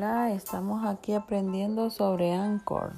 Estamos aquí aprendiendo sobre Anchor.